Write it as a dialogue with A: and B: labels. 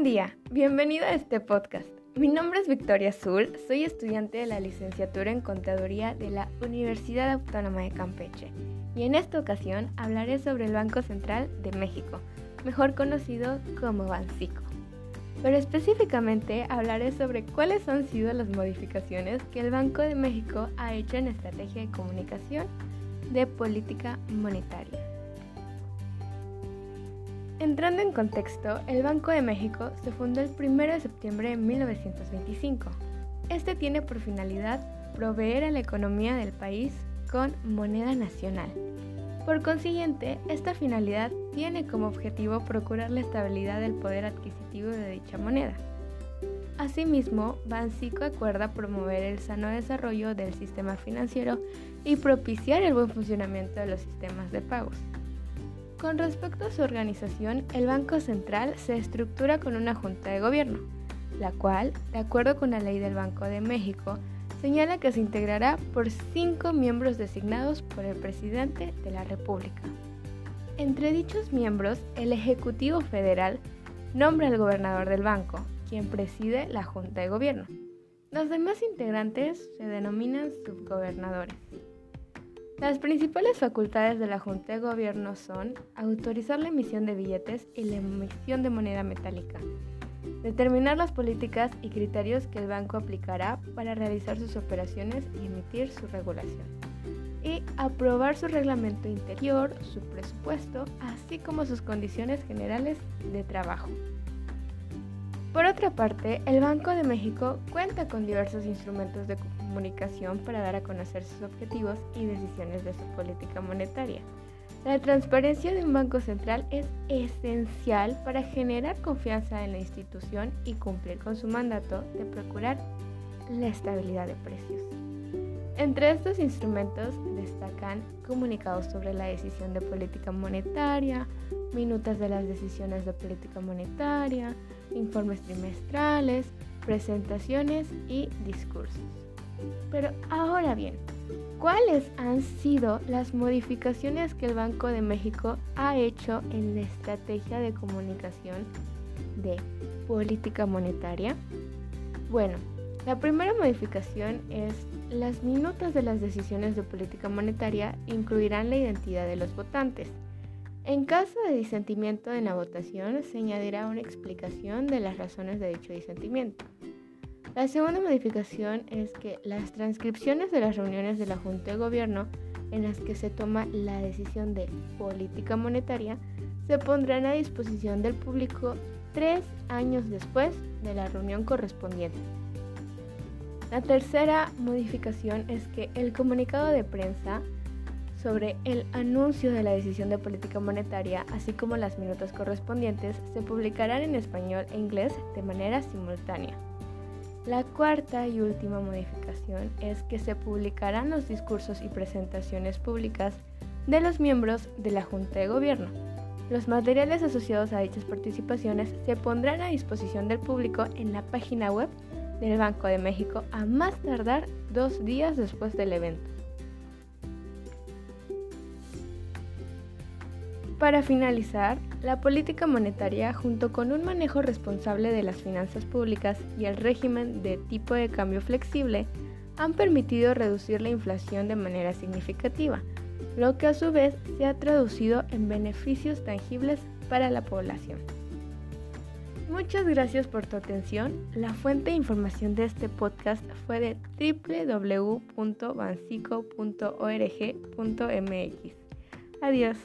A: Buen día, bienvenido a este podcast. Mi nombre es Victoria Azul, soy estudiante de la licenciatura en Contaduría de la Universidad Autónoma de Campeche y en esta ocasión hablaré sobre el Banco Central de México, mejor conocido como Bancico. Pero específicamente hablaré sobre cuáles han sido las modificaciones que el Banco de México ha hecho en estrategia de comunicación de política monetaria. Entrando en contexto, el Banco de México se fundó el 1 de septiembre de 1925. Este tiene por finalidad proveer a la economía del país con moneda nacional. Por consiguiente, esta finalidad tiene como objetivo procurar la estabilidad del poder adquisitivo de dicha moneda. Asimismo, Bancico acuerda promover el sano desarrollo del sistema financiero y propiciar el buen funcionamiento de los sistemas de pagos. Con respecto a su organización, el Banco Central se estructura con una Junta de Gobierno, la cual, de acuerdo con la ley del Banco de México, señala que se integrará por cinco miembros designados por el presidente de la República. Entre dichos miembros, el Ejecutivo Federal nombra al gobernador del banco, quien preside la Junta de Gobierno. Los demás integrantes se denominan subgobernadores. Las principales facultades de la Junta de Gobierno son autorizar la emisión de billetes y la emisión de moneda metálica, determinar las políticas y criterios que el banco aplicará para realizar sus operaciones y emitir su regulación, y aprobar su reglamento interior, su presupuesto, así como sus condiciones generales de trabajo. Por otra parte, el Banco de México cuenta con diversos instrumentos de comunicación para dar a conocer sus objetivos y decisiones de su política monetaria. La transparencia de un banco central es esencial para generar confianza en la institución y cumplir con su mandato de procurar la estabilidad de precios. Entre estos instrumentos destacan comunicados sobre la decisión de política monetaria, minutas de las decisiones de política monetaria, informes trimestrales, presentaciones y discursos. Pero ahora bien, ¿cuáles han sido las modificaciones que el Banco de México ha hecho en la estrategia de comunicación de política monetaria? Bueno, la primera modificación es las minutas de las decisiones de política monetaria incluirán la identidad de los votantes. En caso de disentimiento en la votación, se añadirá una explicación de las razones de dicho disentimiento. La segunda modificación es que las transcripciones de las reuniones de la Junta de Gobierno en las que se toma la decisión de política monetaria se pondrán a disposición del público tres años después de la reunión correspondiente. La tercera modificación es que el comunicado de prensa sobre el anuncio de la decisión de política monetaria, así como las minutos correspondientes, se publicarán en español e inglés de manera simultánea. La cuarta y última modificación es que se publicarán los discursos y presentaciones públicas de los miembros de la Junta de Gobierno. Los materiales asociados a dichas participaciones se pondrán a disposición del público en la página web del Banco de México a más tardar dos días después del evento. Para finalizar, la política monetaria, junto con un manejo responsable de las finanzas públicas y el régimen de tipo de cambio flexible, han permitido reducir la inflación de manera significativa, lo que a su vez se ha traducido en beneficios tangibles para la población. Muchas gracias por tu atención. La fuente de información de este podcast fue de www.bancico.org.mx. Adiós.